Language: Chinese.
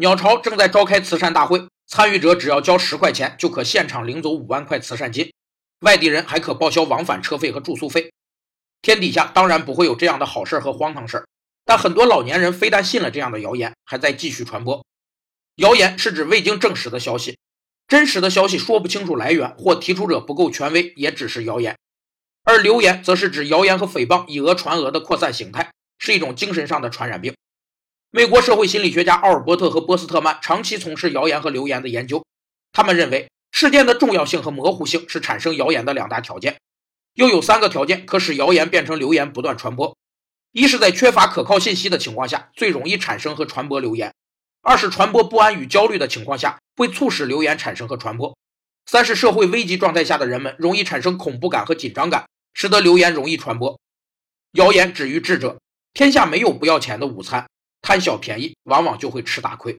鸟巢正在召开慈善大会，参与者只要交十块钱就可现场领走五万块慈善金，外地人还可报销往返车费和住宿费。天底下当然不会有这样的好事和荒唐事但很多老年人非但信了这样的谣言，还在继续传播。谣言是指未经证实的消息，真实的消息说不清楚来源或提出者不够权威，也只是谣言。而流言则是指谣言和诽谤以讹传讹的扩散形态，是一种精神上的传染病。美国社会心理学家奥尔伯特和波斯特曼长期从事谣言和流言的研究，他们认为事件的重要性和模糊性是产生谣言的两大条件，又有三个条件可使谣言变成流言不断传播：一是，在缺乏可靠信息的情况下，最容易产生和传播流言；二是，传播不安与焦虑的情况下，会促使流言产生和传播；三是，社会危机状态下的人们容易产生恐怖感和紧张感，使得流言容易传播。谣言止于智者，天下没有不要钱的午餐。贪小便宜，往往就会吃大亏。